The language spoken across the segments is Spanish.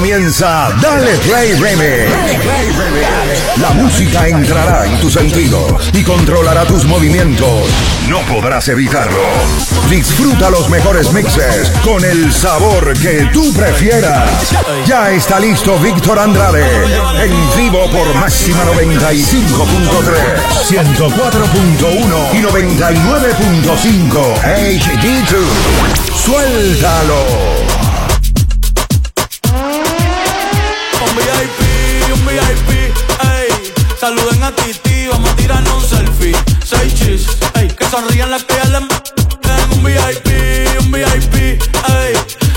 comienza Dale Play Remix. La música entrará en tus sentidos y controlará tus movimientos. No podrás evitarlo. Disfruta los mejores mixes con el sabor que tú prefieras. Ya está listo Víctor Andrade en vivo por máxima 95.3, 104.1 y 99.5 HD2. Suéltalo. Saluden a Titi, vamos a tirarnos un selfie. Seis chis, ey. Que sonrían las que un VIP, un VIP, ey.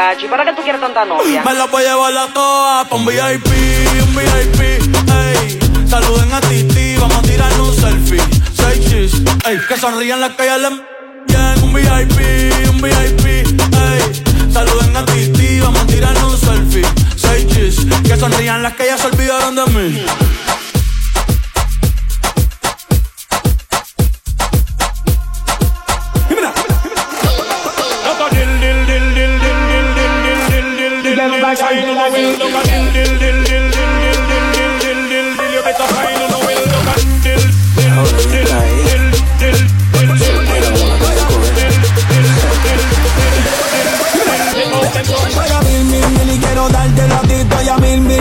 muchacho, ¿y para qué tú quieres tanta novia? Me la voy a llevar a todas pa' un VIP, un VIP, ey. Saluden a Titi, vamos a tirarnos un selfie. Seis chis, ey. Que sonrían las que ya le bien. Un VIP, un VIP, ey. Saluden a Titi, vamos a tirarnos un selfie. Seis chis, que sonrían las que ya se olvidaron de mí.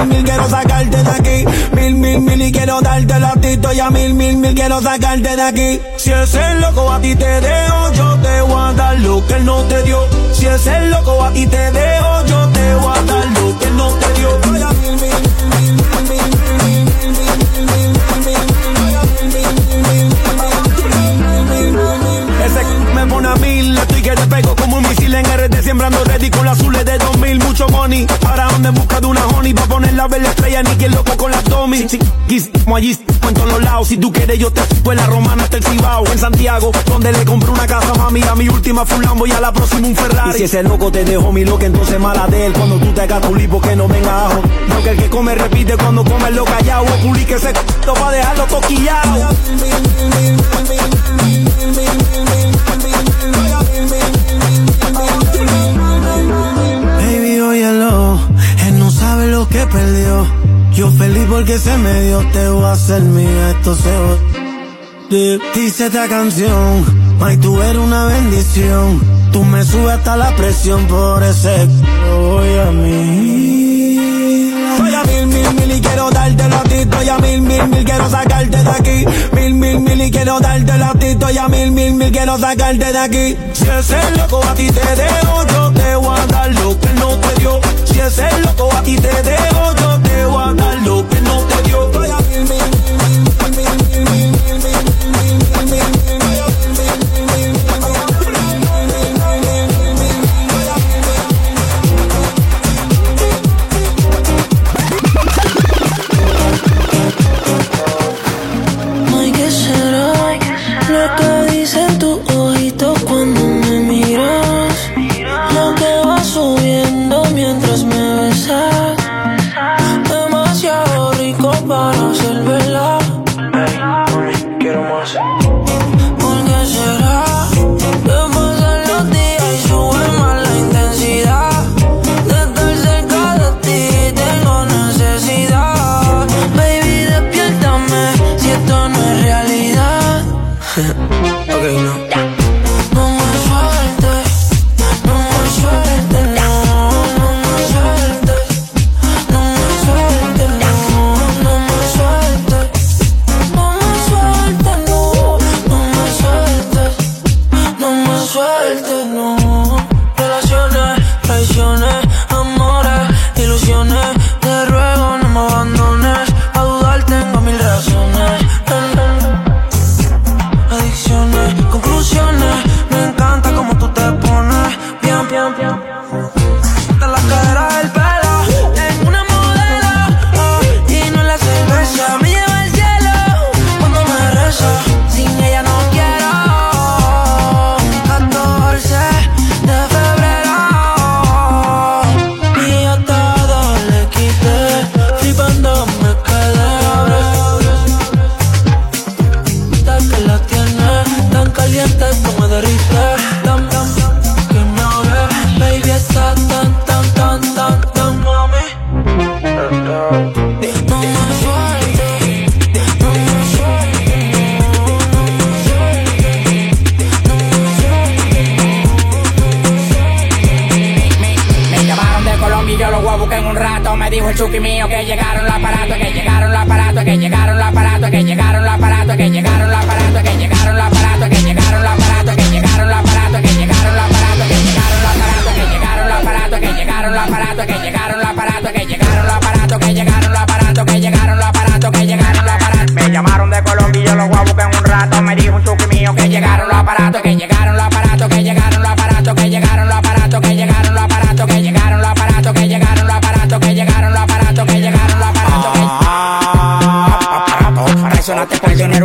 Mil, mil, quiero sacarte de aquí. Mil, mil, mil y quiero darte la tito y a mil, mil, mil quiero sacarte de aquí. Si es el loco a ti te dejo, yo te voy a dar lo que él no te dio. Si es el loco a ti te dejo, yo te allí, en todos los lados. Si tú quieres, yo te fue la romana hasta el Cibao. En Santiago, donde le compré una casa, mami. A mi última fue un Lambo y a la próxima un Ferrari. Y si ese loco te dejó mi loca, entonces mala de él. Cuando tú te hagas tu lipo, que no venga ajo. No que el que come repite cuando come lo callado. O puli que se c pa' dejarlo toquillado. Baby, óyelo, él no sabe lo que perdió. Yo feliz porque se me dio, te voy a hacer mía, esto se va. Di- Dice esta canción, ay tú eres una bendición. Tú me subes hasta la presión por ese voy a mí. Quiero darte la tito y a mil, mil, mil quiero sacarte de aquí. Si es el loco a ti te dejo, yo te voy a dar lo que no te dio. Si es el loco a ti te dejo, yo te voy a dar lo que no te dio. Voy a mil, mil,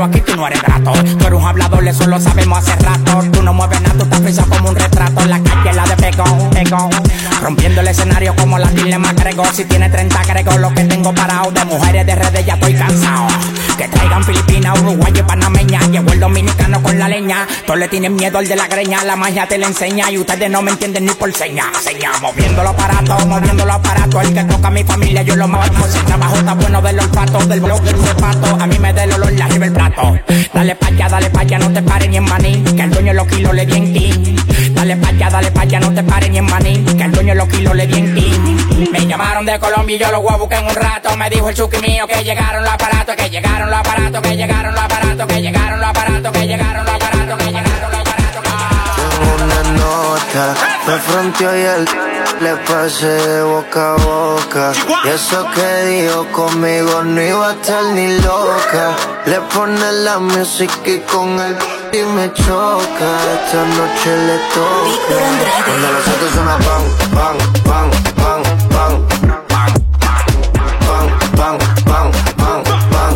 aquí, tú no eres grato. Tú un hablador, eso lo sabemos hace rato. Tú no mueves nada, tú estás frisado como un retrato. La calle, la de pegón, pegón. Rompiendo el escenario como la dilema agrego. Si tiene 30 agrego lo que tengo parado. De mujeres de redes ya estoy cansado. Que traigan Filipinas, Uruguay y Panameña. Llevo el dominicano con la leña. Todos le tienen miedo al de la greña. La magia te la enseña y ustedes no me entienden ni por seña. Seña, moviendo los aparatos, moviendo los aparatos. El que toca a mi familia, yo lo mato. Si el trabajo está bueno del olfato, del blog del zapato. A mí me da el olor, la el plato. Dale pa' allá, dale pa' allá, no te pares ni en maní. Que el dueño de los kilos le di en ti. Dale pa' allá, dale pa' allá, no te pares ni en maní. Que el dueño los kilos le di en ti. Me llamaron de Colombia y yo los voy a buscar en un rato. Me dijo el chuki mío que llegaron los aparatos, que llegaron los aparatos, que llegaron los aparatos, que llegaron los aparatos, que llegaron los aparatos, que llegaron los aparatos. Tengo una nota, me fronteó y él le pasé de boca a boca. Y eso que dijo conmigo no iba a estar ni loca. Le pone la música y con el y me choca. Esta noche le toca. Cuando los autos suena bang, bang, bang, bang, bang. Bang, bang, bang, bang, bang.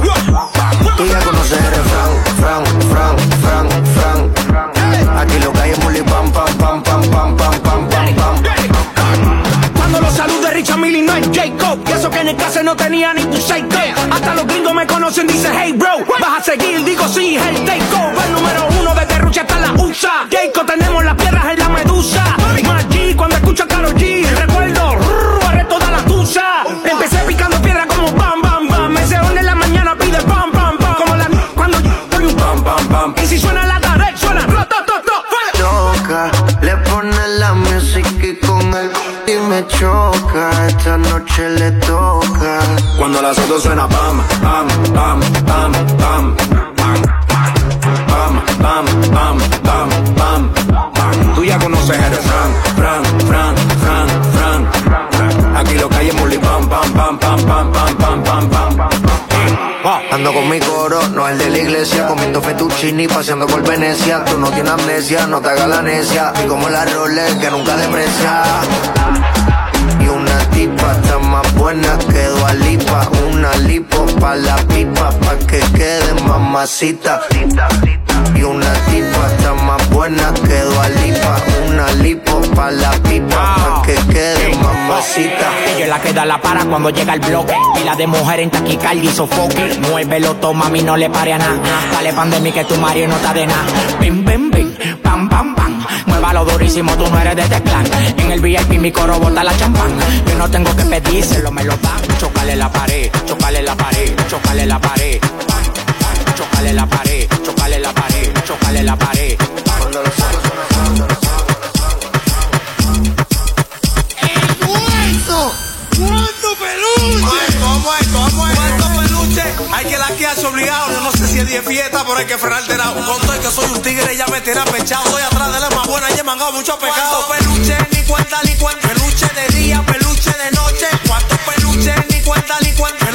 Tú ya conoces el refrán, fran, fran, fran, fran. Aquí lo que hay es muli, pam, pam, pam, pam, pam, pam, pam, pam, pam. Cuando los salude Richard Millie no es Jacob Y eso que en el clase no tenía ni tu psycho Hasta los gringos me conocen, dicen hey bro Vas a seguir, digo sí, el takeover El noche le toca. Cuando las autos suena pam, pam, pam, pam, pam, pam, pam, pam, pam, pam, pam, pam. Tú ya conoces refrán, fran, fran, fran, fran, fran. Aquí lo que hay es pam, pam, pam, pam, pam, pam, pam, pam, pam, pam. Ando con mi coro, no el de la iglesia, comiendo fettuccini, paseando por Venecia. Tú no tienes amnesia, no te hagas la necia. Y como la Rolex que nunca deprecia. Y una tipa está más buena que Dualipa. Una lipo pa' la pipa, pa' que quede mamacita. Y una tipa está más buena que Dualipa. Una lipo pa' la pipa, pa' que quede mamacita. Ella la que da la para cuando llega el bloque. Pila de mujer en taquicardia y sofoque. Muévelo, toma, a mí no le pare a nada. Dale pan de mí que tu marido no está de nada. Pam, pam, pam. Muévalo durísimo, tú no eres de teclán. En el VIP mi coro bota la champán. Yo no tengo que pedírselo, me lo dan. Chocale la pared, chocale la pared, chocale la pared. Chocale la pared, chocale la pared, chocale la pared. Es 10 fiesta, pero hay que frenar alterado. Conto que soy un tigre, ya me tiene pechado. Estoy atrás de la más buena y he mangado mucho pecado. ¿Cuántos peluches? Ni cuenta, ni cuenta. Peluche de día, peluche de noche. ¿Cuántos peluches? Ni cuenta, ni cuenta.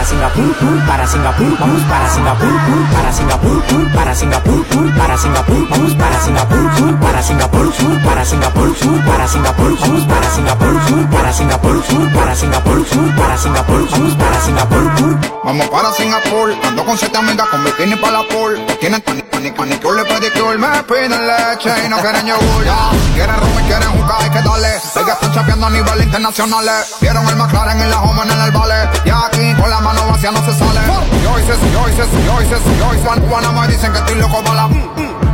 Para Singapur, para Singapur, vamos para Singapur, para Singapur, para Singapur, para Singapur, vamos para Singapur, para Singapur, para Singapur, para Singapur, vamos para Singapur, para Singapur, para Singapur, para Singapur, vamos para Singapur. Vamos para Singapur, ando con siete amigas con bikini para la pool. Tienen ni manicure, pedicure, me piden leche y no quieren yogur. Ya, quieren rum y quieren jugar, hay que darle. Ellas están chapeando a nivel internacional. Vieron el McLaren y la Homan en el vale. Y aquí con la mano vacía no se sale. Yo hice, yo hice, yo hice, yo hice. Juan, me dicen que estoy loco para la.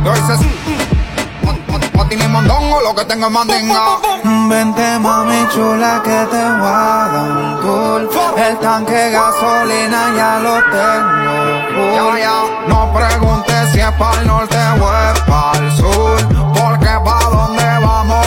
Yo hice. Mati ni mondongo, lo que tengo es mandinga. Vente mami chula que te voy a dar un tour. El tanque gasolina ya lo tengo. Ya, ya, no preguntes si es para el norte o es para el sur. Porque pa' donde vamos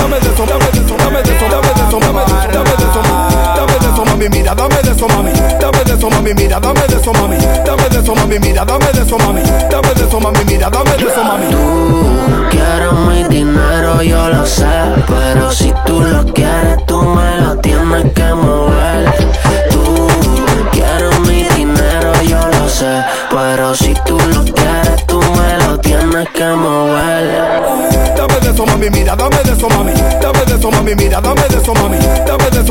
Dame de eso, dame de eso, dame de eso, dame de eso, dame de eso, mami, mira, dame de eso, mami, dame de eso, mami, mira, dame de eso, mami, dame de eso, mami, mira, dame de eso, mami, dame de eso, mami, mira, dame de eso, mami. Tú quieres mi dinero, yo lo sé. Pero si tú lo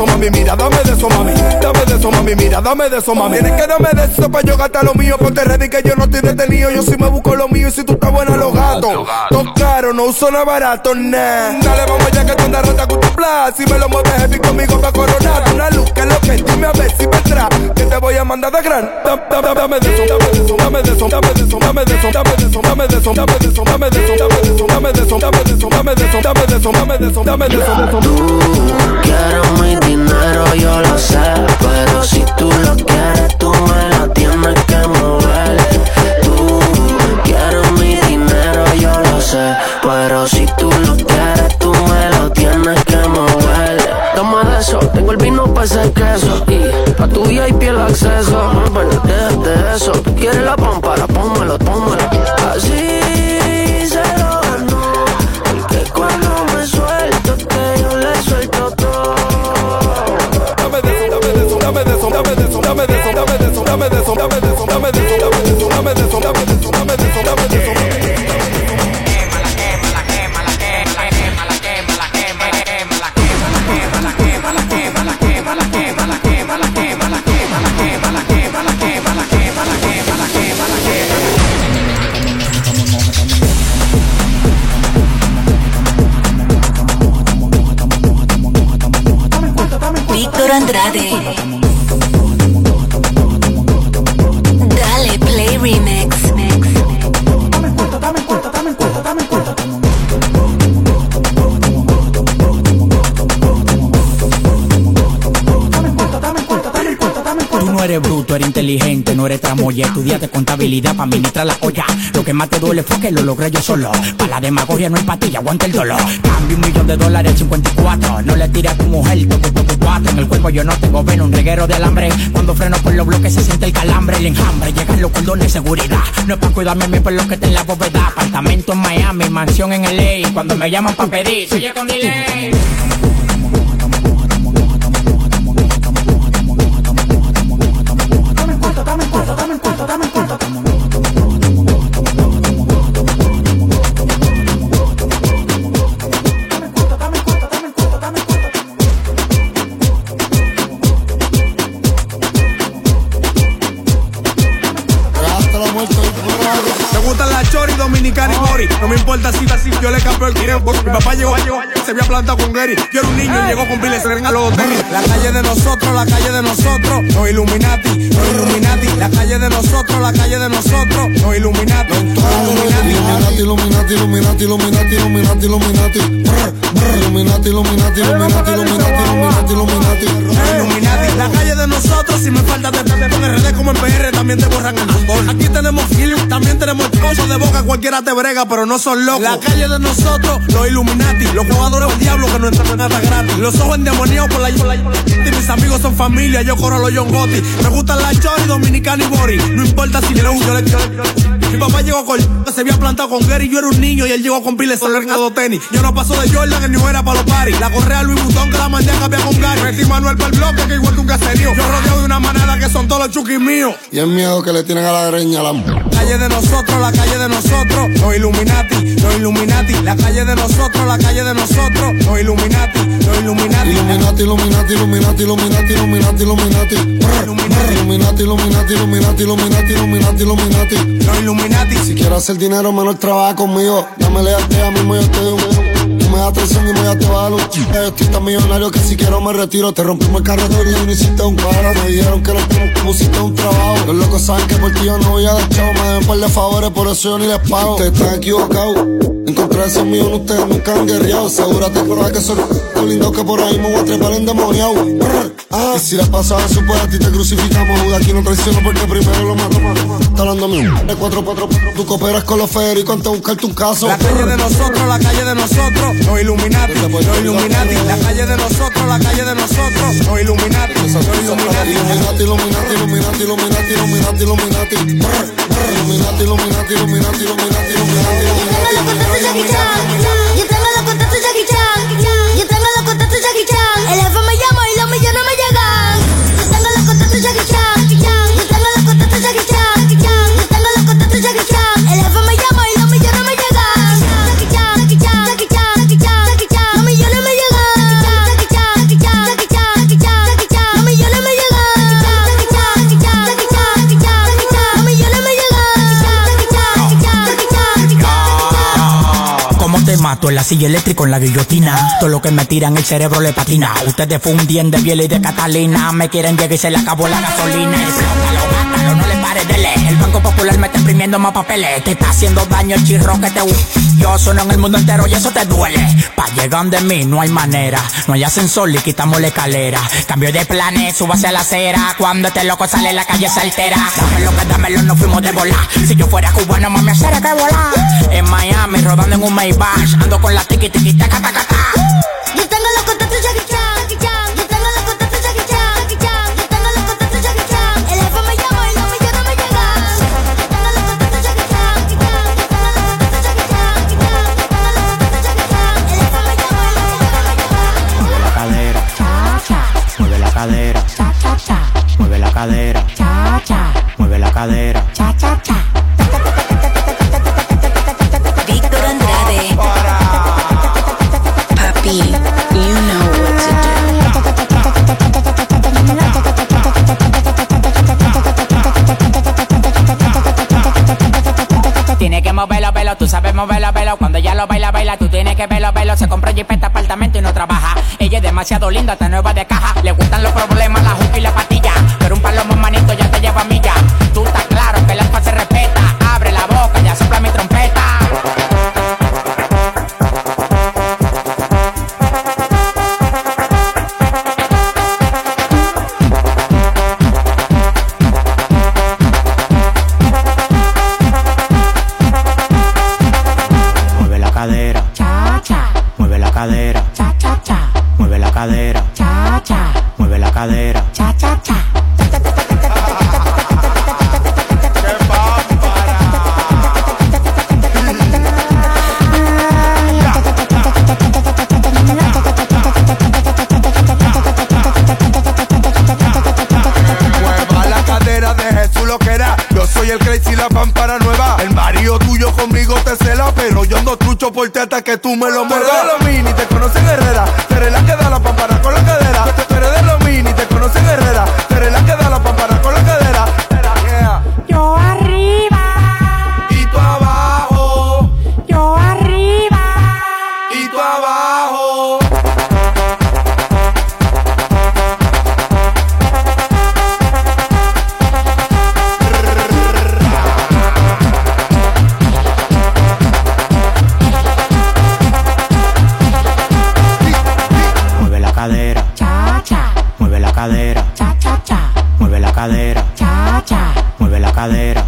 eso, mami, mira, dame de eso, mami. Dame de eso, mami, mira, dame de eso, mami. Tienes que darme de eso pa' yo gastar lo mío. Ponte ready que yo no estoy detenido. Yo sí me busco lo mío y si tú estás buena, los gatos. Todo caro, no uso nada barato, nah. Dale, vamos allá que tú andas rata con tu plan. Si me lo mueves heavy conmigo pa' coronar. Una luz que es lo que dime a ver si vendrá. Que te voy a mandar de gran. Dame, dame, dame de eso, dame de eso, dame de eso, dame de eso, dame de eso, dame de eso, dame de eso, dame de eso, dame de eso, dame de eso, dame de eso, dame de eso, dame de eso, dame de eso, dame de eso, dame de eso. Tú quieres mi dinero, yo lo sé. Pero pero si tú lo quieres, tú me lo tienes que moverle. Tú quieres mi dinero, yo lo sé. Pero si tú lo quieres, tú me lo tienes que moverle. Toma de eso, tengo el vino para ese queso. Y pa' tuya hay piel de acceso. Ay, déjate eso. Tú quieres la pampa, la. No eres bruto, eres inteligente, no eres tramoya. Estudiaste contabilidad para administrar la olla. Lo que más te duele fue que lo logré yo solo. Para la demagogia no hay patilla, aguanta el dolor. Cambio un millón de dólares, 54. No le tires a tu mujer, toco, toco, cuatro. En el cuerpo yo no tengo veno, un reguero de alambre. Cuando freno por los bloques se siente el calambre, el enjambre. Llegan los cordones de seguridad. No es para cuidarme mi por lo que está en la bóveda. Apartamento en Miami, mansión en LA. Cuando me llaman para pedir, soy con delay. cuanto, dame No me importa si así, yo le cambié el tiempo. Mi papá llegó, se había plantado con Gary. Yo era un niño y llegó con se a los tenis. La calle de nosotros, la calle de nosotros, no Illuminati, no Illuminati. La calle de nosotros, la calle de nosotros, no Illuminati, Illuminati. Illuminati, Illuminati, Illuminati, Illuminati, Illuminati. Illuminati, Illuminati, Illuminati, Illuminati, Illuminati, Illuminati. La calle de nosotros, si me falta de en RD como en PR, también te borran el fútbol. Aquí tenemos film, también tenemos cosas de boca, cualquiera te brega, pero no son locos. La calle de nosotros, los Illuminati, los jugadores del diablo que no entran en nada gratis. Los ojos endemoniados por la, por la, Mis amigos son familia, yo corro los John Gotti. Me gustan la Chori, Dominicana y Bori. No importa si le, yo le, Mi papá llegó con se había plantado con Gary, yo era un niño y él llegó con piles de tenis. Yo no paso de Jordan, el niño era para los paris. La correa Louis Vuitton que la mandé a cambiar con Gary. Metí Manuel para el bloque que igual que un caserío. Yo rodeo de una manera que son todos los chuquis míos. Y el miedo que le tienen a la greña la calle de nosotros, la calle de nosotros, los Illuminati, los Illuminati, la calle de nosotros, la calle de nosotros, los Illuminati, los Illuminati. Illuminati, Illuminati, Illuminati, Illuminati, Illuminati, Illuminati. Illuminati, Illuminati, Illuminati, Illuminati, Illuminati, Illuminati. Los Illuminati. Si quieres hacer dinero, menos trabaja conmigo. Dame lealtad a mí, yo te un me das atención y me das te. Yo estoy tan millonario que si quiero me retiro. Te rompimos el carretero y no hiciste un paro. Me dijeron que no pusiste un trabajo. Los locos saben que por ti yo no voy a dar chavo. Me den par de favores, por eso yo ni les pago. Ustedes están equivocados. Encontrar esos míos, ustedes nunca han guerreado. Asegúrate por que soy tan lindo que por ahí me voy a trepar endemoniado. Ah, y si las pasas pues a ti te crucificamos. Judas aquí no traiciono porque primero lo mato. Está hablando mío. De 4 4 tú cooperas con los féricos antes de buscarte un caso. La calle de nosotros, la calle de nosotros. No Illuminati, no Illuminati. La calle de nosotros, la calle de nosotros. No Illuminati, no Illuminati. Illuminati, Illuminati, Illuminati, Illuminati, Illuminati, Illuminati. Illuminati, Illuminati, Illuminati, Illuminati, Illuminati. Yo tengo los contactos Jackie Chan. Yo tengo mato en la silla eléctrica en la guillotina? Todo lo que me tiran el cerebro le patina. Ustedes fundían de Biel y de Catalina. Me quieren llegar y se le acabó la gasolina. No le pares de leer. El Banco Popular me está imprimiendo más papeles. Te está haciendo daño el chirro que te Yo sueno en el mundo entero y eso te duele. Pa' llegar de mí no hay manera. No hay ascensor y quitamos la escalera. Cambio de planes, subo hacia la acera. Cuando este loco sale la calle se altera. Dámelo que dámelo, no fuimos de volar. Si yo fuera cubano, mami, hacer que volar. En Miami, rodando en un Maybach. Ando con la tiki tiki taca taca ta. Yo tengo los demasiado linda, está nueva de caja. Le gustan los problemas, que tú Mueve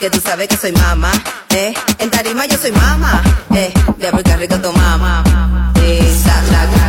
que tú sabes que soy mamá, eh. En tarima yo soy mamá, eh. De aplicar rico tu mamá, eh.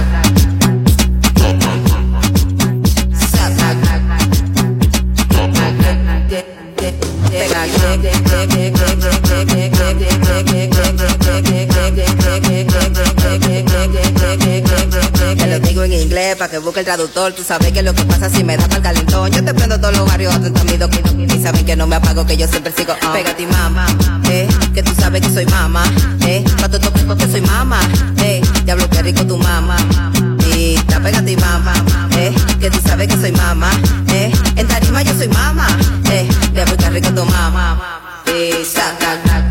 El traductor. Tú sabes que lo que pasa si me da el calentón. Yo te prendo todos los barrios a mi Y saben que no me apago, que yo siempre sigo. Uh. Pégate, mamá, eh. Que tú sabes que soy mamá, eh. Pa' tu que soy mamá, eh. Diablo, que rico tu mamá. Y está pégate, mamá, eh. Que tú sabes que soy mamá, eh. En tarima yo soy mamá, eh. Diablo, que rico tu mamá. Y saca,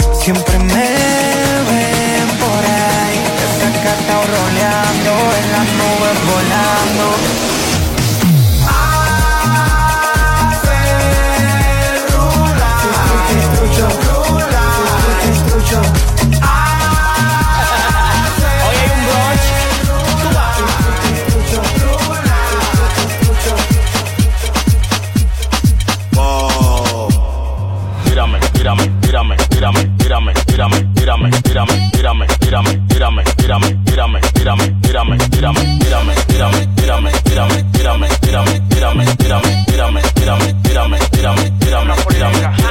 tírame, tírame, tírame, tírame, tírame, tírame, tírame, tírame, tírame, tírame, tírame, tírame, tírame, tírame, tírame, tírame, tírame, tírame, tírame, tírame, tírame, tírame, tírame, tírame, tírame, tírame, tírame, tírame,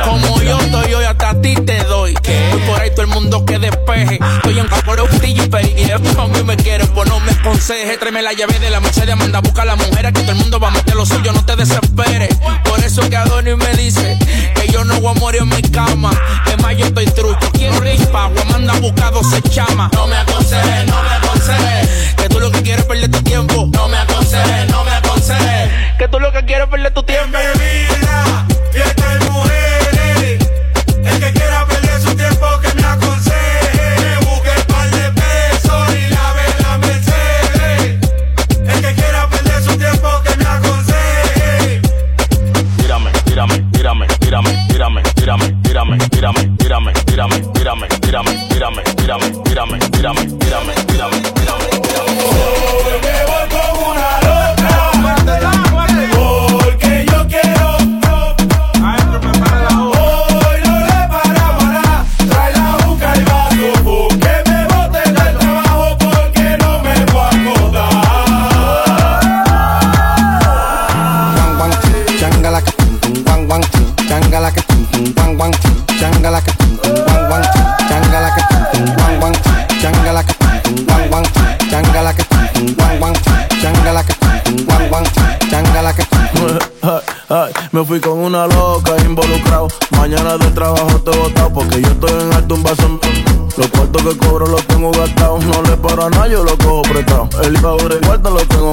Como yo estoy hoy hasta a ti te doy. Voy por ahí todo el mundo que despeje. Estoy en por y pegué. A mí me quiere, pues no me aconseje. Tráeme la llave de la Mercedes, manda busca a la mujer. Que todo el mundo va a meter lo suyo, no te desesperes. Por eso que Adonis me dice que yo no voy a morir en mi cama. Es más, yo estoy trucho. Quiero rispa, manda buscado se chama. No me aconseje, no me aconseje. Que tú lo que quieres es perder tu tiempo. Que es perder tu tiempo. Mira, fiesta de mujeres. El que quiera perder su tiempo que me aconseje. Me busque el par de pesos y la la Mercedes. El que quiera perder su tiempo que me aconseje. Tírame, tírame, tírame, tírame, tírame, tírame, tírame, tírame, tírame, tírame, tírame, tírame, tírame, tírame, tírame, tírame, tírame, tírame, fui con una loca involucrado. Mañana de trabajo te botado porque yo estoy en alto un vaso. Los cuartos que cobro los tengo gastados. No le paro a nada, yo lo cojo prestado. El pobre cuarto lo tengo.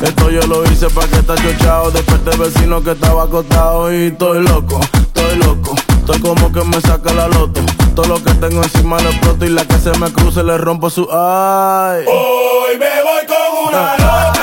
Esto yo lo hice para que está chochado. Después de vecino que estaba acostado. Y estoy loco, estoy loco. Estoy como que me saca la loto. Todo lo que tengo encima lo exploto. Y la que se me cruce le rompo su ay. Hoy me voy con una loca.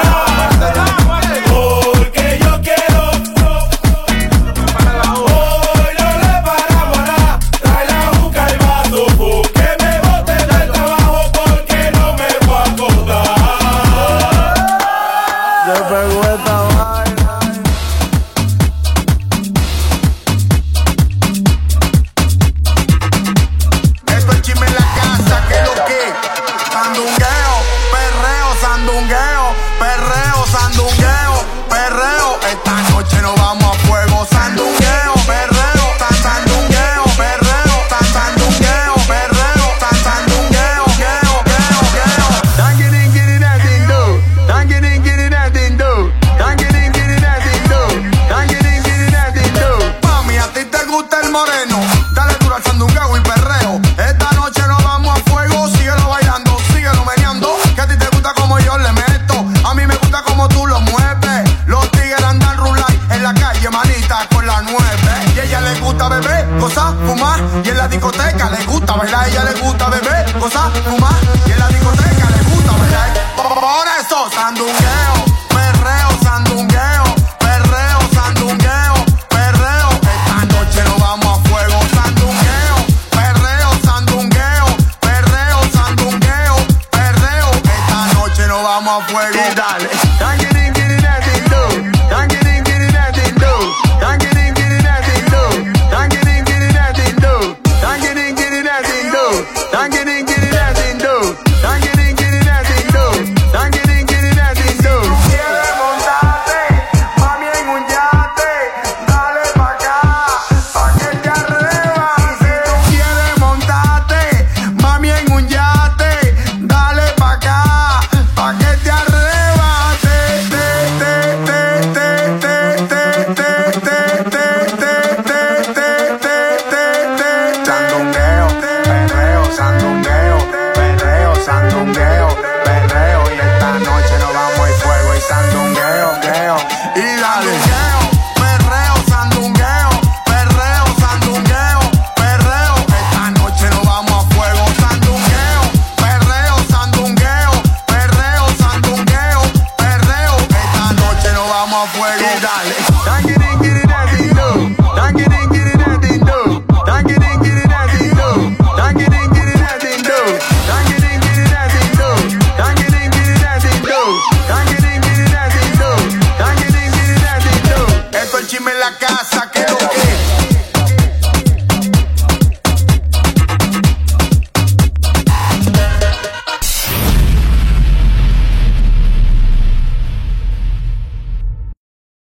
Estaba la